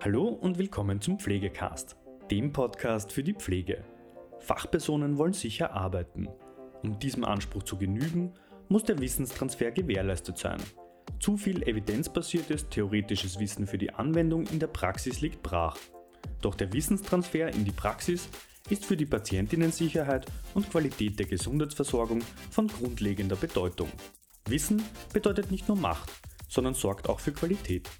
Hallo und willkommen zum Pflegecast, dem Podcast für die Pflege. Fachpersonen wollen sicher arbeiten. Um diesem Anspruch zu genügen, muss der Wissenstransfer gewährleistet sein. Zu viel evidenzbasiertes theoretisches Wissen für die Anwendung in der Praxis liegt brach. Doch der Wissenstransfer in die Praxis ist für die Patientinnensicherheit und Qualität der Gesundheitsversorgung von grundlegender Bedeutung. Wissen bedeutet nicht nur Macht, sondern sorgt auch für Qualität.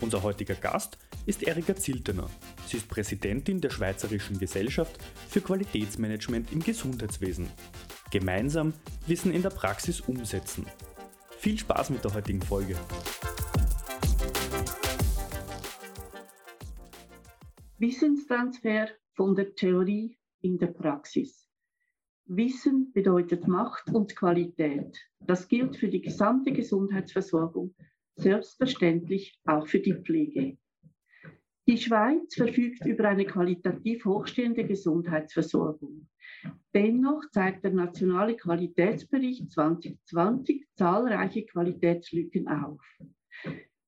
Unser heutiger Gast ist Erika Ziltener. Sie ist Präsidentin der Schweizerischen Gesellschaft für Qualitätsmanagement im Gesundheitswesen. Gemeinsam Wissen in der Praxis umsetzen. Viel Spaß mit der heutigen Folge. Wissenstransfer von der Theorie in der Praxis. Wissen bedeutet Macht und Qualität. Das gilt für die gesamte Gesundheitsversorgung, selbstverständlich auch für die Pflege. Die Schweiz verfügt über eine qualitativ hochstehende Gesundheitsversorgung. Dennoch zeigt der nationale Qualitätsbericht 2020 zahlreiche Qualitätslücken auf.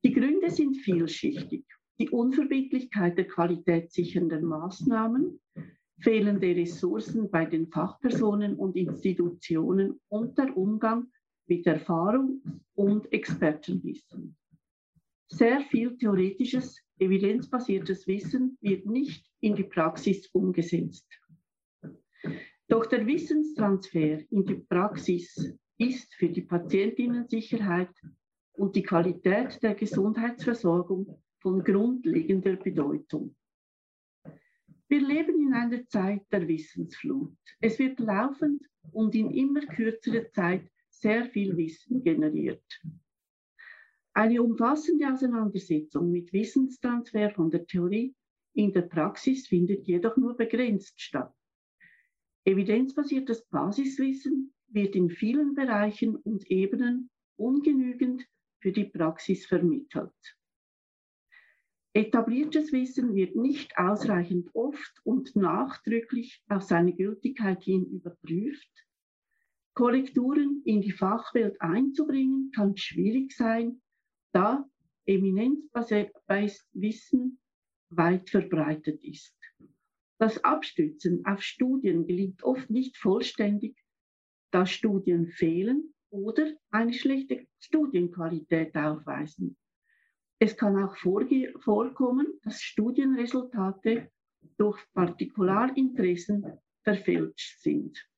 Die Gründe sind vielschichtig die Unverbindlichkeit der qualitätssichernden Maßnahmen, fehlende Ressourcen bei den Fachpersonen und Institutionen und der Umgang mit Erfahrung und Expertenwissen. Sehr viel theoretisches, evidenzbasiertes Wissen wird nicht in die Praxis umgesetzt. Doch der Wissenstransfer in die Praxis ist für die Patientinnensicherheit und die Qualität der Gesundheitsversorgung von grundlegender Bedeutung. Wir leben in einer Zeit der Wissensflut. Es wird laufend und in immer kürzerer Zeit sehr viel Wissen generiert. Eine umfassende Auseinandersetzung mit Wissenstransfer von der Theorie in der Praxis findet jedoch nur begrenzt statt. Evidenzbasiertes Basiswissen wird in vielen Bereichen und Ebenen ungenügend für die Praxis vermittelt. Etabliertes Wissen wird nicht ausreichend oft und nachdrücklich auf seine Gültigkeit hin überprüft. Korrekturen in die Fachwelt einzubringen kann schwierig sein, da eminenzbasiertes Wissen weit verbreitet ist. Das Abstützen auf Studien gelingt oft nicht vollständig, da Studien fehlen oder eine schlechte Studienqualität aufweisen. Es kann auch vorkommen, dass Studienresultate durch Partikularinteressen verfälscht sind.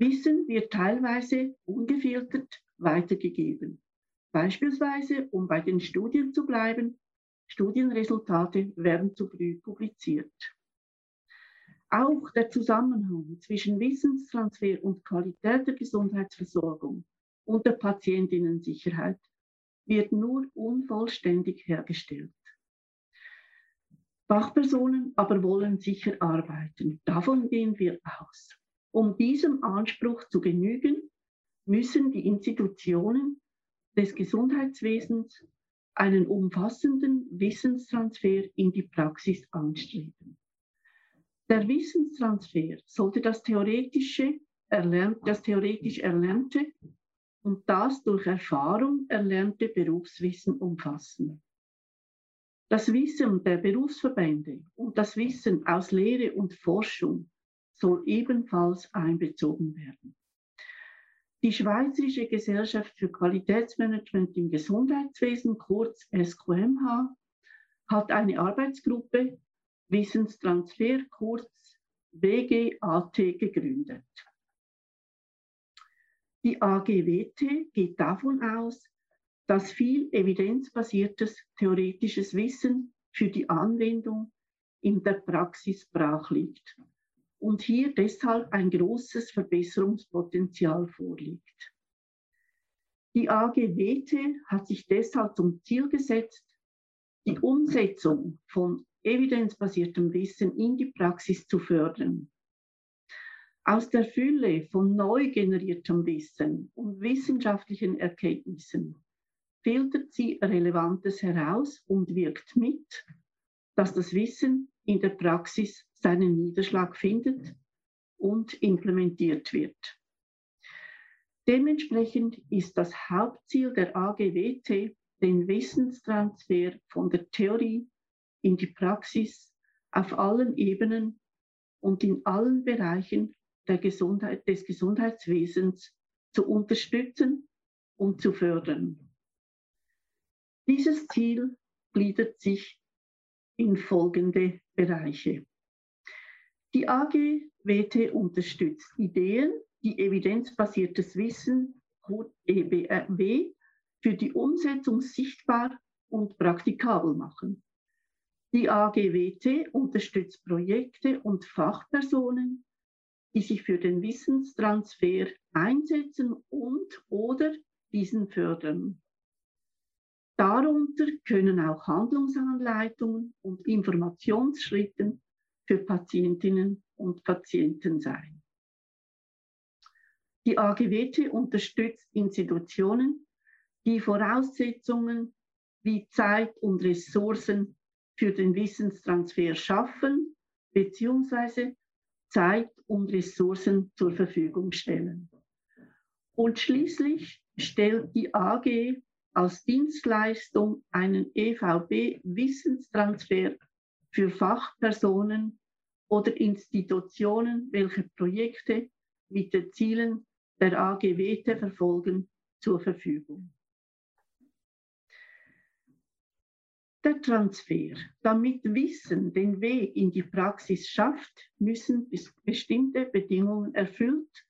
Wissen wird teilweise ungefiltert weitergegeben. Beispielsweise, um bei den Studien zu bleiben, Studienresultate werden zu früh publiziert. Auch der Zusammenhang zwischen Wissenstransfer und Qualität der Gesundheitsversorgung und der Patientinnensicherheit wird nur unvollständig hergestellt. Fachpersonen aber wollen sicher arbeiten. Davon gehen wir aus. Um diesem Anspruch zu genügen, müssen die Institutionen des Gesundheitswesens einen umfassenden Wissenstransfer in die Praxis anstreben. Der Wissenstransfer sollte das theoretische, das theoretisch Erlernte und das durch Erfahrung erlernte Berufswissen umfassen. Das Wissen der Berufsverbände und das Wissen aus Lehre und Forschung soll ebenfalls einbezogen werden. Die Schweizerische Gesellschaft für Qualitätsmanagement im Gesundheitswesen, kurz SQMH, hat eine Arbeitsgruppe Wissenstransfer, kurz WGAT, gegründet. Die AGWT geht davon aus, dass viel evidenzbasiertes theoretisches Wissen für die Anwendung in der Praxis brach liegt und hier deshalb ein großes Verbesserungspotenzial vorliegt. Die AGWT hat sich deshalb zum Ziel gesetzt, die Umsetzung von evidenzbasiertem Wissen in die Praxis zu fördern aus der Fülle von neu generiertem Wissen und wissenschaftlichen Erkenntnissen filtert sie Relevantes heraus und wirkt mit, dass das Wissen in der Praxis seinen Niederschlag findet und implementiert wird. Dementsprechend ist das Hauptziel der AGWT den Wissenstransfer von der Theorie in die Praxis auf allen Ebenen und in allen Bereichen Gesundheit, des Gesundheitswesens zu unterstützen und zu fördern. Dieses Ziel gliedert sich in folgende Bereiche. Die AGWT unterstützt Ideen, die evidenzbasiertes Wissen, EBW, für die Umsetzung sichtbar und praktikabel machen. Die AGWT unterstützt Projekte und Fachpersonen, die sich für den Wissenstransfer einsetzen und oder diesen fördern. Darunter können auch Handlungsanleitungen und Informationsschritten für Patientinnen und Patienten sein. Die AGWT unterstützt Institutionen, die Voraussetzungen wie Zeit und Ressourcen für den Wissenstransfer schaffen bzw. Zeit und Ressourcen zur Verfügung stellen. Und schließlich stellt die AG als Dienstleistung einen EVB-Wissenstransfer für Fachpersonen oder Institutionen, welche Projekte mit den Zielen der AGWT verfolgen, zur Verfügung. Der Transfer. Damit Wissen den Weg in die Praxis schafft, müssen bestimmte Bedingungen erfüllt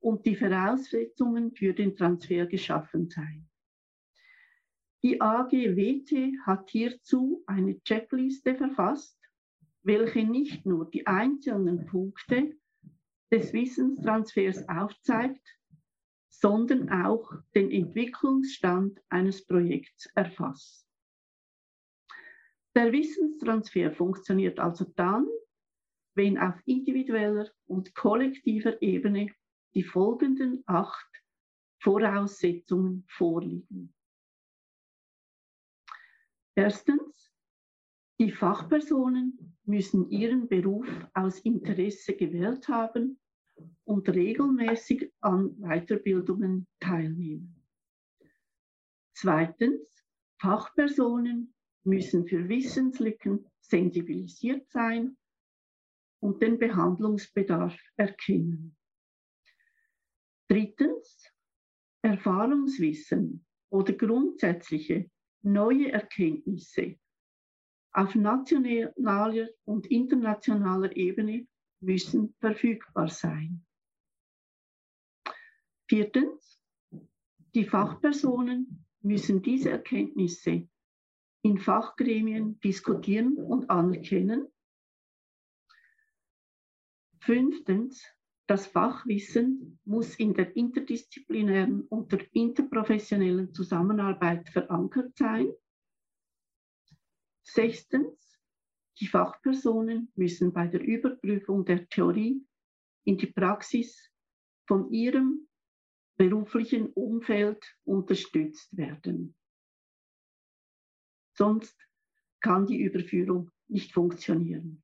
und die Voraussetzungen für den Transfer geschaffen sein. Die AGWT hat hierzu eine Checkliste verfasst, welche nicht nur die einzelnen Punkte des Wissenstransfers aufzeigt, sondern auch den Entwicklungsstand eines Projekts erfasst. Der Wissenstransfer funktioniert also dann, wenn auf individueller und kollektiver Ebene die folgenden acht Voraussetzungen vorliegen. Erstens, die Fachpersonen müssen ihren Beruf aus Interesse gewählt haben und regelmäßig an Weiterbildungen teilnehmen. Zweitens, Fachpersonen müssen für Wissenslücken sensibilisiert sein und den Behandlungsbedarf erkennen. Drittens, Erfahrungswissen oder grundsätzliche neue Erkenntnisse auf nationaler und internationaler Ebene müssen verfügbar sein. Viertens, die Fachpersonen müssen diese Erkenntnisse in Fachgremien diskutieren und anerkennen. Fünftens, das Fachwissen muss in der interdisziplinären und der interprofessionellen Zusammenarbeit verankert sein. Sechstens, die Fachpersonen müssen bei der Überprüfung der Theorie in die Praxis von ihrem beruflichen Umfeld unterstützt werden sonst kann die Überführung nicht funktionieren.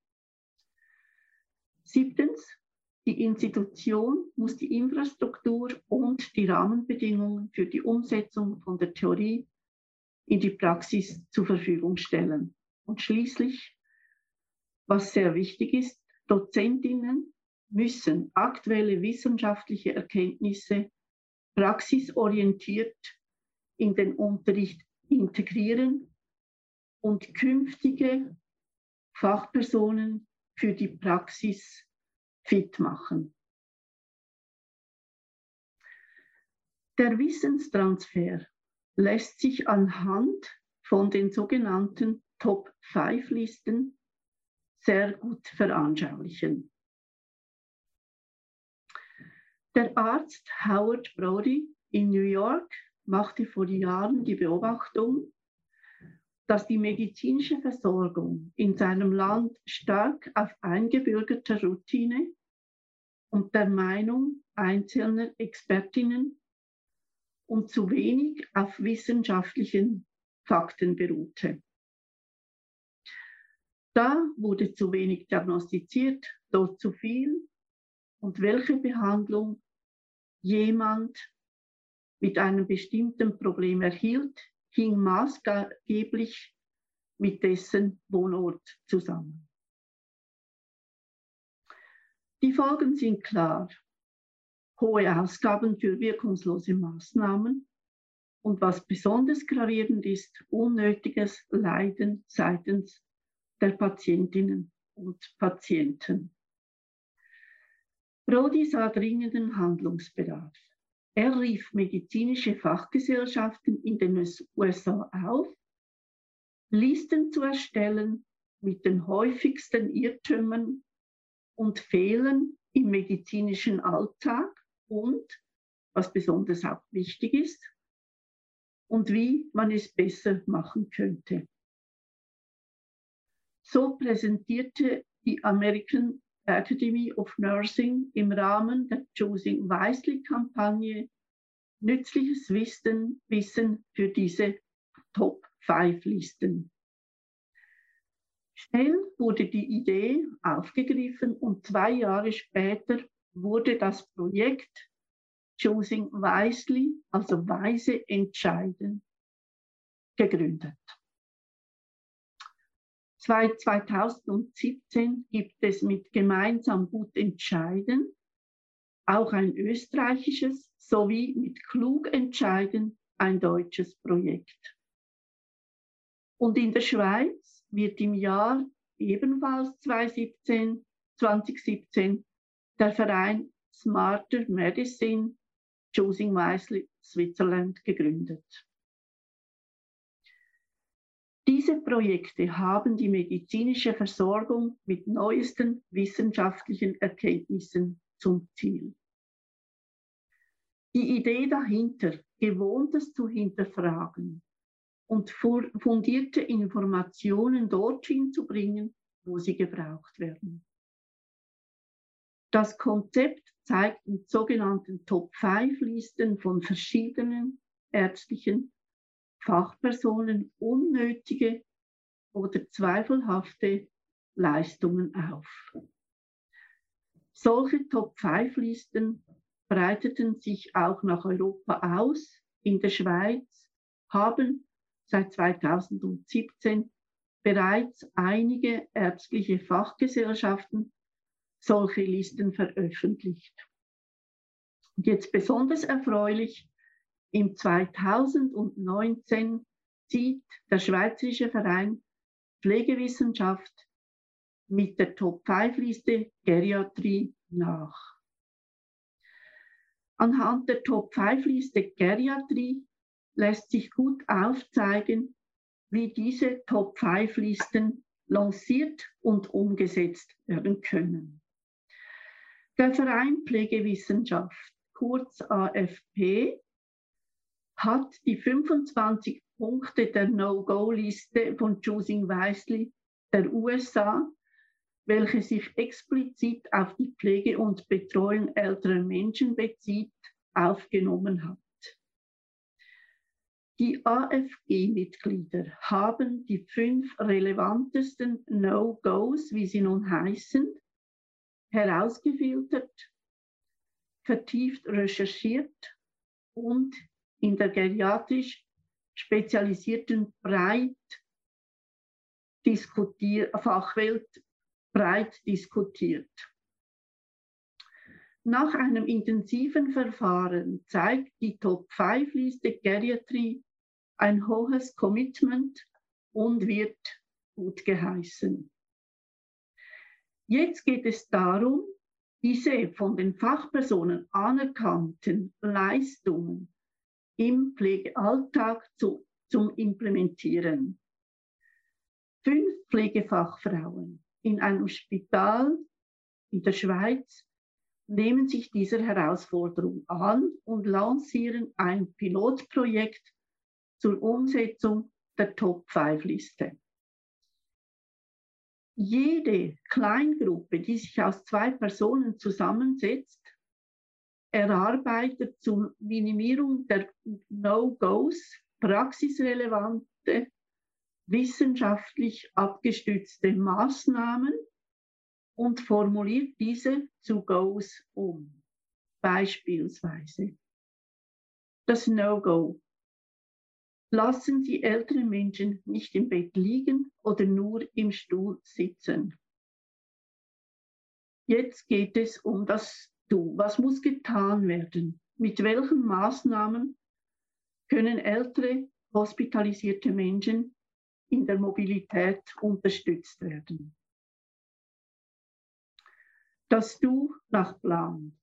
Siebtens, die Institution muss die Infrastruktur und die Rahmenbedingungen für die Umsetzung von der Theorie in die Praxis zur Verfügung stellen. Und schließlich, was sehr wichtig ist, Dozentinnen müssen aktuelle wissenschaftliche Erkenntnisse praxisorientiert in den Unterricht integrieren und künftige Fachpersonen für die Praxis fit machen. Der Wissenstransfer lässt sich anhand von den sogenannten Top-5-Listen sehr gut veranschaulichen. Der Arzt Howard Brody in New York machte vor Jahren die Beobachtung, dass die medizinische Versorgung in seinem Land stark auf eingebürgerter Routine und der Meinung einzelner Expertinnen und zu wenig auf wissenschaftlichen Fakten beruhte. Da wurde zu wenig diagnostiziert, dort zu viel und welche Behandlung jemand mit einem bestimmten Problem erhielt, hing maßgeblich mit dessen Wohnort zusammen. Die Folgen sind klar. Hohe Ausgaben für wirkungslose Maßnahmen und was besonders gravierend ist, unnötiges Leiden seitens der Patientinnen und Patienten. Brody sah dringenden Handlungsbedarf. Er rief medizinische Fachgesellschaften in den USA auf, Listen zu erstellen mit den häufigsten Irrtümern und Fehlern im medizinischen Alltag und, was besonders auch wichtig ist, und wie man es besser machen könnte. So präsentierte die American Academy of Nursing im Rahmen der Choosing Wisely-Kampagne nützliches Wissen, Wissen für diese Top 5 Listen. Schnell wurde die Idee aufgegriffen und zwei Jahre später wurde das Projekt Choosing Wisely, also weise entscheiden, gegründet. 2017 gibt es mit Gemeinsam gut entscheiden auch ein österreichisches sowie mit Klug entscheiden ein deutsches Projekt. Und in der Schweiz wird im Jahr ebenfalls 2017, 2017 der Verein Smarter Medicine Choosing Wisely Switzerland gegründet. Diese Projekte haben die medizinische Versorgung mit neuesten wissenschaftlichen Erkenntnissen zum Ziel. Die Idee dahinter, Gewohntes zu hinterfragen und fundierte Informationen dorthin zu bringen, wo sie gebraucht werden. Das Konzept zeigt mit sogenannten Top-5-Listen von verschiedenen ärztlichen Fachpersonen unnötige oder zweifelhafte Leistungen auf. Solche Top-5-Listen breiteten sich auch nach Europa aus. In der Schweiz haben seit 2017 bereits einige ärztliche Fachgesellschaften solche Listen veröffentlicht. Und jetzt besonders erfreulich, im 2019 zieht der Schweizerische Verein Pflegewissenschaft mit der Top-5-Liste Geriatrie nach. Anhand der Top-5-Liste Geriatrie lässt sich gut aufzeigen, wie diese Top-5-Listen lanciert und umgesetzt werden können. Der Verein Pflegewissenschaft, kurz AFP, hat die 25 Punkte der No-Go-Liste von Choosing Wisely der USA, welche sich explizit auf die Pflege und Betreuung älterer Menschen bezieht, aufgenommen hat. Die AFG-Mitglieder haben die fünf relevantesten No-Gos, wie sie nun heißen, herausgefiltert, vertieft recherchiert und in der geriatrisch spezialisierten breit diskutier Fachwelt breit diskutiert. Nach einem intensiven Verfahren zeigt die Top-5-Liste Geriatrie ein hohes Commitment und wird gut geheißen. Jetzt geht es darum, diese von den Fachpersonen anerkannten Leistungen im Pflegealltag zu, zum Implementieren. Fünf Pflegefachfrauen in einem Spital in der Schweiz nehmen sich dieser Herausforderung an und lancieren ein Pilotprojekt zur Umsetzung der Top-5-Liste. Jede Kleingruppe, die sich aus zwei Personen zusammensetzt, erarbeitet zur Minimierung der No-Gos praxisrelevante, wissenschaftlich abgestützte Maßnahmen und formuliert diese zu Goes um. Beispielsweise das No-Go. Lassen Sie ältere Menschen nicht im Bett liegen oder nur im Stuhl sitzen. Jetzt geht es um das Du. Was muss getan werden? Mit welchen Maßnahmen können ältere hospitalisierte Menschen in der Mobilität unterstützt werden? Das Du nach Plan.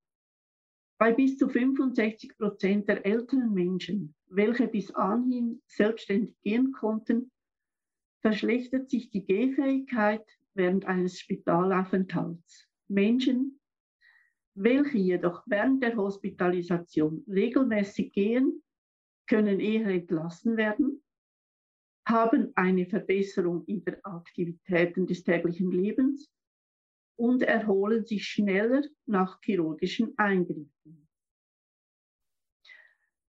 Bei bis zu 65 Prozent der älteren Menschen, welche bis anhin selbstständig gehen konnten, verschlechtert sich die Gehfähigkeit während eines Spitalaufenthalts. Menschen, welche jedoch während der Hospitalisation regelmäßig gehen, können eher entlassen werden, haben eine Verbesserung in der Aktivitäten des täglichen Lebens? Und erholen sich schneller nach chirurgischen Eingriffen.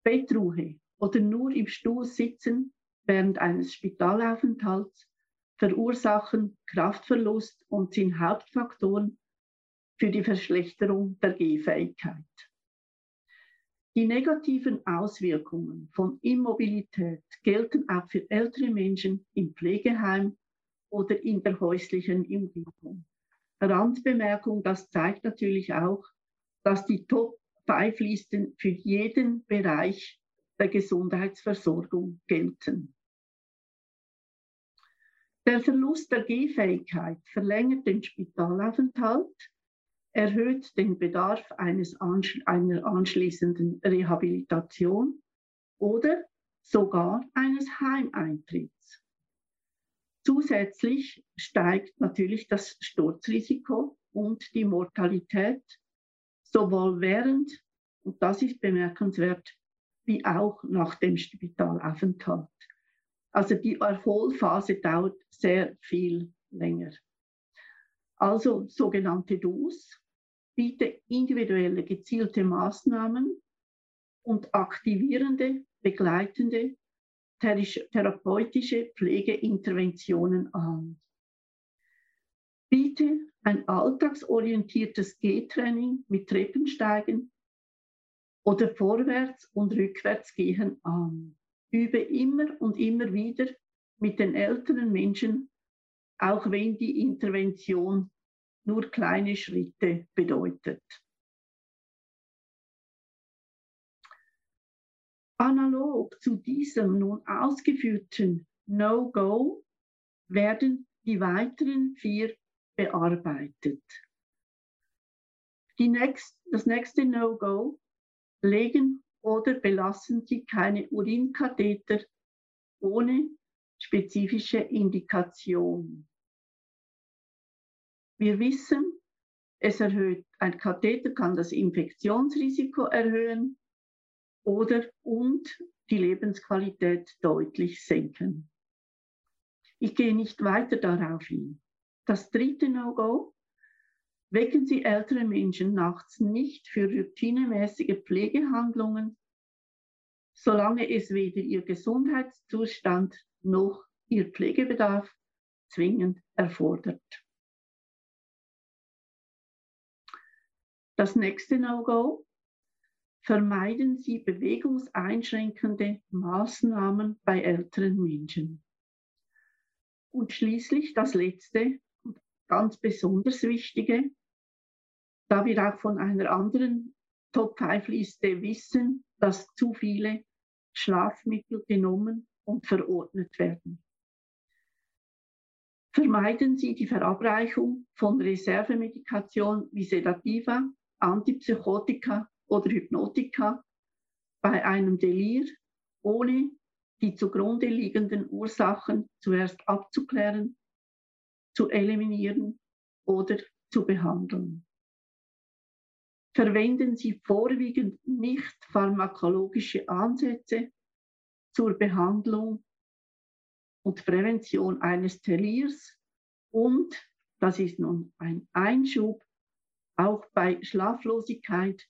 Bettruhe oder nur im Stuhl sitzen während eines Spitalaufenthalts verursachen Kraftverlust und sind Hauptfaktoren für die Verschlechterung der Gehfähigkeit. Die negativen Auswirkungen von Immobilität gelten auch für ältere Menschen im Pflegeheim oder in der häuslichen Umgebung. Randbemerkung, das zeigt natürlich auch, dass die Top 5 Listen für jeden Bereich der Gesundheitsversorgung gelten. Der Verlust der Gehfähigkeit verlängert den Spitalaufenthalt, erhöht den Bedarf eines einer anschließenden Rehabilitation oder sogar eines Heimeintritts. Zusätzlich steigt natürlich das Sturzrisiko und die Mortalität sowohl während, und das ist bemerkenswert, wie auch nach dem Spitalaufenthalt. Also die Erholphase dauert sehr viel länger. Also sogenannte DOS, biete individuelle gezielte Maßnahmen und aktivierende, begleitende therapeutische Pflegeinterventionen an. Biete ein alltagsorientiertes Gehtraining mit Treppensteigen oder Vorwärts- und Rückwärtsgehen an. Übe immer und immer wieder mit den älteren Menschen, auch wenn die Intervention nur kleine Schritte bedeutet. Analog zu diesem nun ausgeführten No-Go werden die weiteren vier bearbeitet. Next, das nächste No-Go, legen oder belassen Sie keine Urinkatheter ohne spezifische Indikation. Wir wissen, es erhöht, ein Katheter kann das Infektionsrisiko erhöhen, oder und die Lebensqualität deutlich senken. Ich gehe nicht weiter darauf hin. Das dritte No-Go. Wecken Sie ältere Menschen nachts nicht für routinemäßige Pflegehandlungen, solange es weder Ihr Gesundheitszustand noch Ihr Pflegebedarf zwingend erfordert. Das nächste No-Go vermeiden Sie bewegungseinschränkende Maßnahmen bei älteren Menschen. Und schließlich das letzte und ganz besonders wichtige, da wir auch von einer anderen Top-5-Liste wissen, dass zu viele Schlafmittel genommen und verordnet werden. Vermeiden Sie die Verabreichung von Reservemedikation wie Sedativa, Antipsychotika oder Hypnotika bei einem Delir, ohne die zugrunde liegenden Ursachen zuerst abzuklären, zu eliminieren oder zu behandeln. Verwenden Sie vorwiegend nicht pharmakologische Ansätze zur Behandlung und Prävention eines Teliers und, das ist nun ein Einschub, auch bei Schlaflosigkeit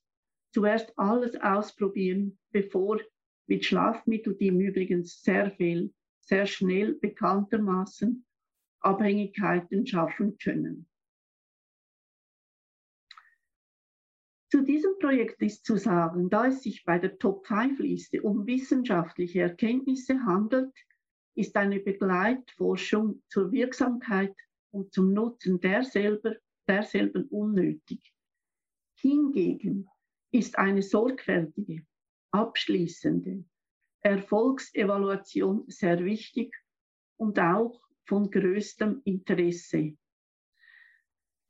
zuerst alles ausprobieren, bevor mit Schlafmitteln, die im Übrigen sehr viel, sehr schnell bekanntermaßen Abhängigkeiten schaffen können. Zu diesem Projekt ist zu sagen, da es sich bei der Top-5-Liste um wissenschaftliche Erkenntnisse handelt, ist eine Begleitforschung zur Wirksamkeit und zum Nutzen derselben, derselben unnötig. Hingegen ist eine sorgfältige, abschließende Erfolgsevaluation sehr wichtig und auch von größtem Interesse.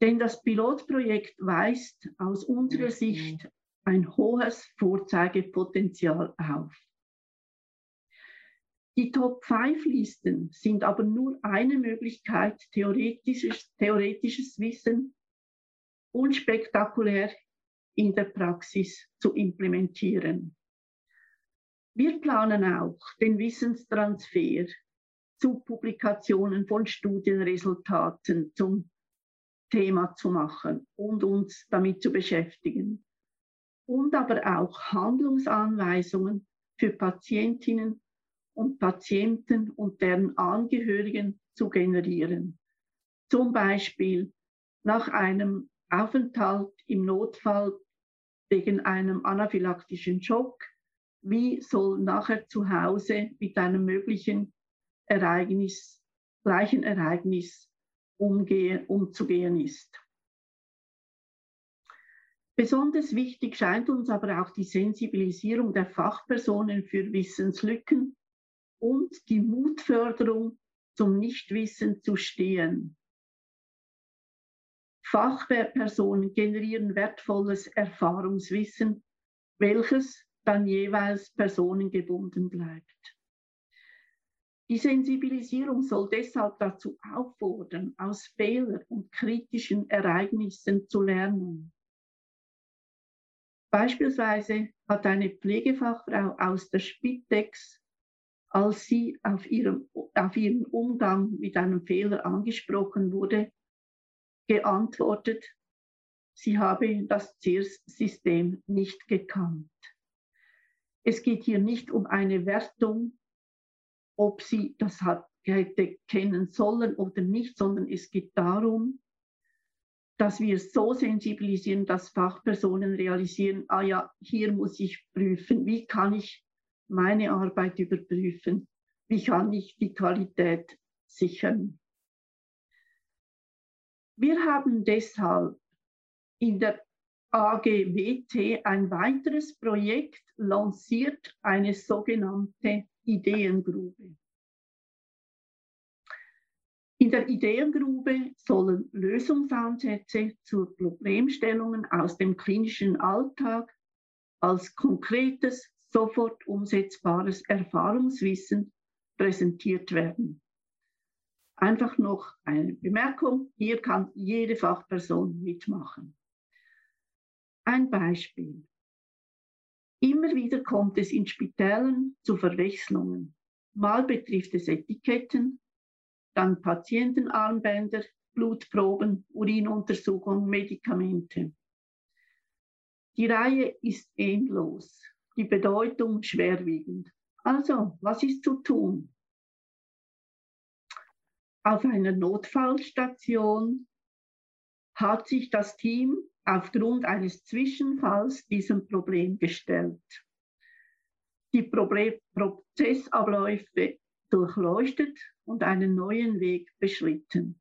Denn das Pilotprojekt weist aus unserer Sicht ein hohes Vorzeigepotenzial auf. Die Top-5-Listen sind aber nur eine Möglichkeit, theoretisches, theoretisches Wissen unspektakulär in der Praxis zu implementieren. Wir planen auch den Wissenstransfer zu Publikationen von Studienresultaten zum Thema zu machen und uns damit zu beschäftigen. Und aber auch Handlungsanweisungen für Patientinnen und Patienten und deren Angehörigen zu generieren. Zum Beispiel nach einem Aufenthalt im Notfall wegen einem anaphylaktischen Schock, wie soll nachher zu Hause mit einem möglichen Ereignis, gleichen Ereignis umgehen, umzugehen ist. Besonders wichtig scheint uns aber auch die Sensibilisierung der Fachpersonen für Wissenslücken und die Mutförderung zum Nichtwissen zu stehen. Fachpersonen generieren wertvolles Erfahrungswissen, welches dann jeweils personengebunden bleibt. Die Sensibilisierung soll deshalb dazu auffordern, aus Fehlern und kritischen Ereignissen zu lernen. Beispielsweise hat eine Pflegefachfrau aus der Spitex, als sie auf, ihrem, auf ihren Umgang mit einem Fehler angesprochen wurde, geantwortet, sie habe das CIRS-System nicht gekannt. Es geht hier nicht um eine Wertung ob sie das hätte kennen sollen oder nicht, sondern es geht darum, dass wir so sensibilisieren, dass Fachpersonen realisieren, ah ja, hier muss ich prüfen, wie kann ich meine Arbeit überprüfen, wie kann ich die Qualität sichern. Wir haben deshalb in der AGWT ein weiteres Projekt lanciert, eine sogenannte Ideengrube. In der Ideengrube sollen Lösungsansätze zu Problemstellungen aus dem klinischen Alltag als konkretes, sofort umsetzbares Erfahrungswissen präsentiert werden. Einfach noch eine Bemerkung, hier kann jede Fachperson mitmachen. Ein Beispiel. Immer wieder kommt es in Spitälern zu Verwechslungen. Mal betrifft es Etiketten, dann Patientenarmbänder, Blutproben, Urinuntersuchungen, Medikamente. Die Reihe ist endlos, die Bedeutung schwerwiegend. Also, was ist zu tun? Auf einer Notfallstation hat sich das Team aufgrund eines Zwischenfalls diesem Problem gestellt. Die Problem Prozessabläufe durchleuchtet und einen neuen Weg beschritten.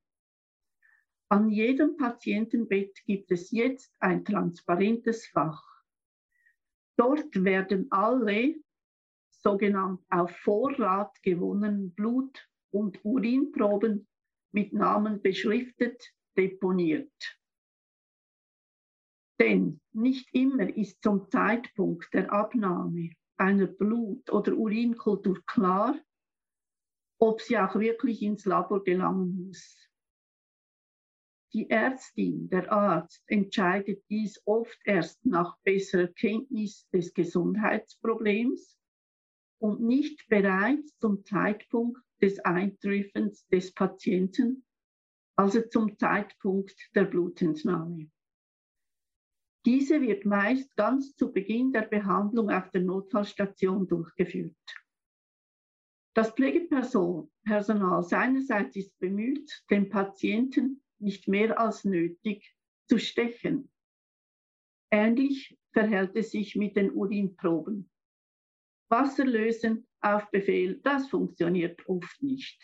An jedem Patientenbett gibt es jetzt ein transparentes Fach. Dort werden alle sogenannt auf Vorrat gewonnenen Blut- und Urinproben mit Namen beschriftet deponiert. Denn nicht immer ist zum Zeitpunkt der Abnahme einer Blut- oder Urinkultur klar, ob sie auch wirklich ins Labor gelangen muss. Die Ärztin, der Arzt entscheidet dies oft erst nach besserer Kenntnis des Gesundheitsproblems und nicht bereits zum Zeitpunkt des Eintreffens des Patienten, also zum Zeitpunkt der Blutentnahme. Diese wird meist ganz zu Beginn der Behandlung auf der Notfallstation durchgeführt. Das Pflegepersonal seinerseits ist bemüht, den Patienten nicht mehr als nötig zu stechen. Ähnlich verhält es sich mit den Urinproben. Wasser lösen auf Befehl, das funktioniert oft nicht.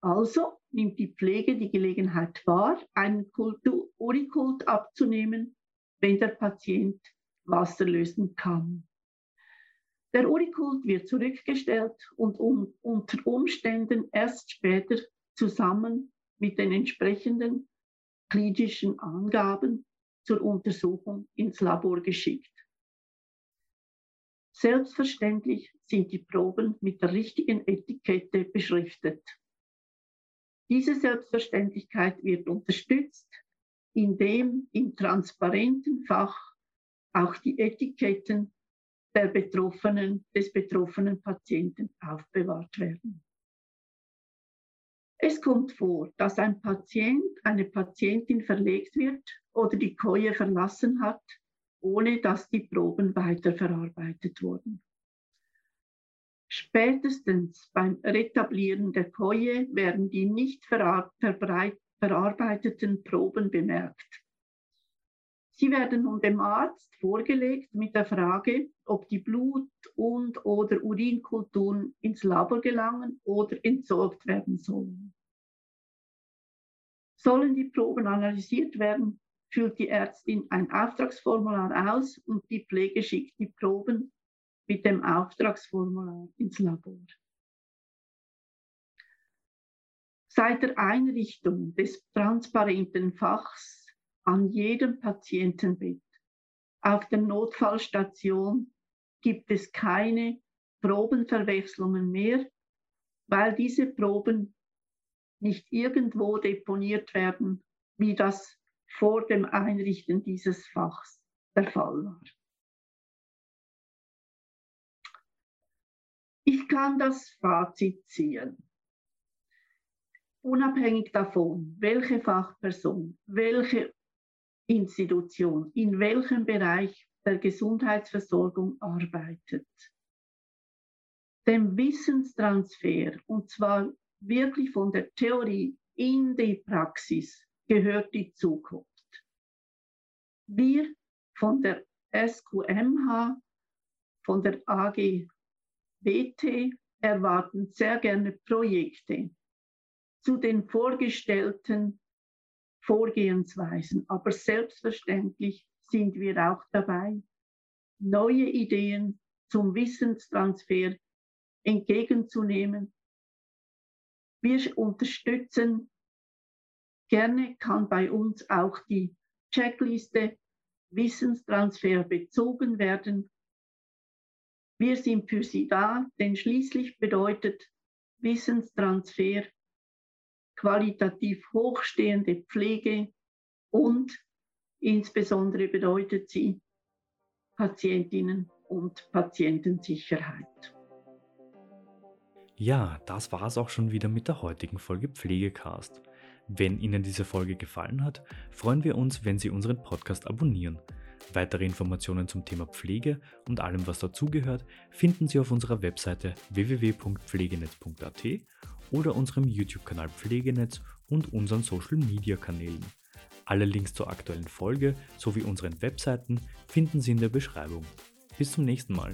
Also nimmt die Pflege die Gelegenheit wahr, einen Urikult abzunehmen, wenn der Patient Wasser lösen kann. Der Urikult wird zurückgestellt und um, unter Umständen erst später zusammen mit den entsprechenden klinischen Angaben zur Untersuchung ins Labor geschickt. Selbstverständlich sind die Proben mit der richtigen Etikette beschriftet. Diese Selbstverständlichkeit wird unterstützt, indem im transparenten Fach auch die Etiketten der betroffenen, des betroffenen Patienten aufbewahrt werden. Es kommt vor, dass ein Patient, eine Patientin verlegt wird oder die Koje verlassen hat, ohne dass die Proben weiterverarbeitet wurden. Spätestens beim Retablieren der Koje werden die nicht verarbeiteten Proben bemerkt. Sie werden nun dem Arzt vorgelegt mit der Frage, ob die Blut- und oder Urinkulturen ins Labor gelangen oder entsorgt werden sollen. Sollen die Proben analysiert werden, füllt die Ärztin ein Auftragsformular aus und die Pflege schickt die Proben mit dem Auftragsformular ins Labor. Seit der Einrichtung des transparenten Fachs an jedem Patientenbett. Auf der Notfallstation gibt es keine Probenverwechslungen mehr, weil diese Proben nicht irgendwo deponiert werden, wie das vor dem Einrichten dieses Fachs der Fall war. Ich kann das Fazit ziehen. Unabhängig davon, welche Fachperson, welche Institution in welchem Bereich der Gesundheitsversorgung arbeitet. Dem Wissenstransfer, und zwar wirklich von der Theorie in die Praxis, gehört die Zukunft. Wir von der SQMH, von der AGWT erwarten sehr gerne Projekte zu den vorgestellten Vorgehensweisen. Aber selbstverständlich sind wir auch dabei, neue Ideen zum Wissenstransfer entgegenzunehmen. Wir unterstützen, gerne kann bei uns auch die Checkliste Wissenstransfer bezogen werden. Wir sind für Sie da, denn schließlich bedeutet Wissenstransfer qualitativ hochstehende Pflege und insbesondere bedeutet sie Patientinnen und Patientensicherheit. Ja, das war es auch schon wieder mit der heutigen Folge Pflegecast. Wenn Ihnen diese Folge gefallen hat, freuen wir uns, wenn Sie unseren Podcast abonnieren. Weitere Informationen zum Thema Pflege und allem, was dazugehört, finden Sie auf unserer Webseite www.pflegenetz.at oder unserem YouTube-Kanal Pflegenetz und unseren Social-Media-Kanälen. Alle Links zur aktuellen Folge sowie unseren Webseiten finden Sie in der Beschreibung. Bis zum nächsten Mal.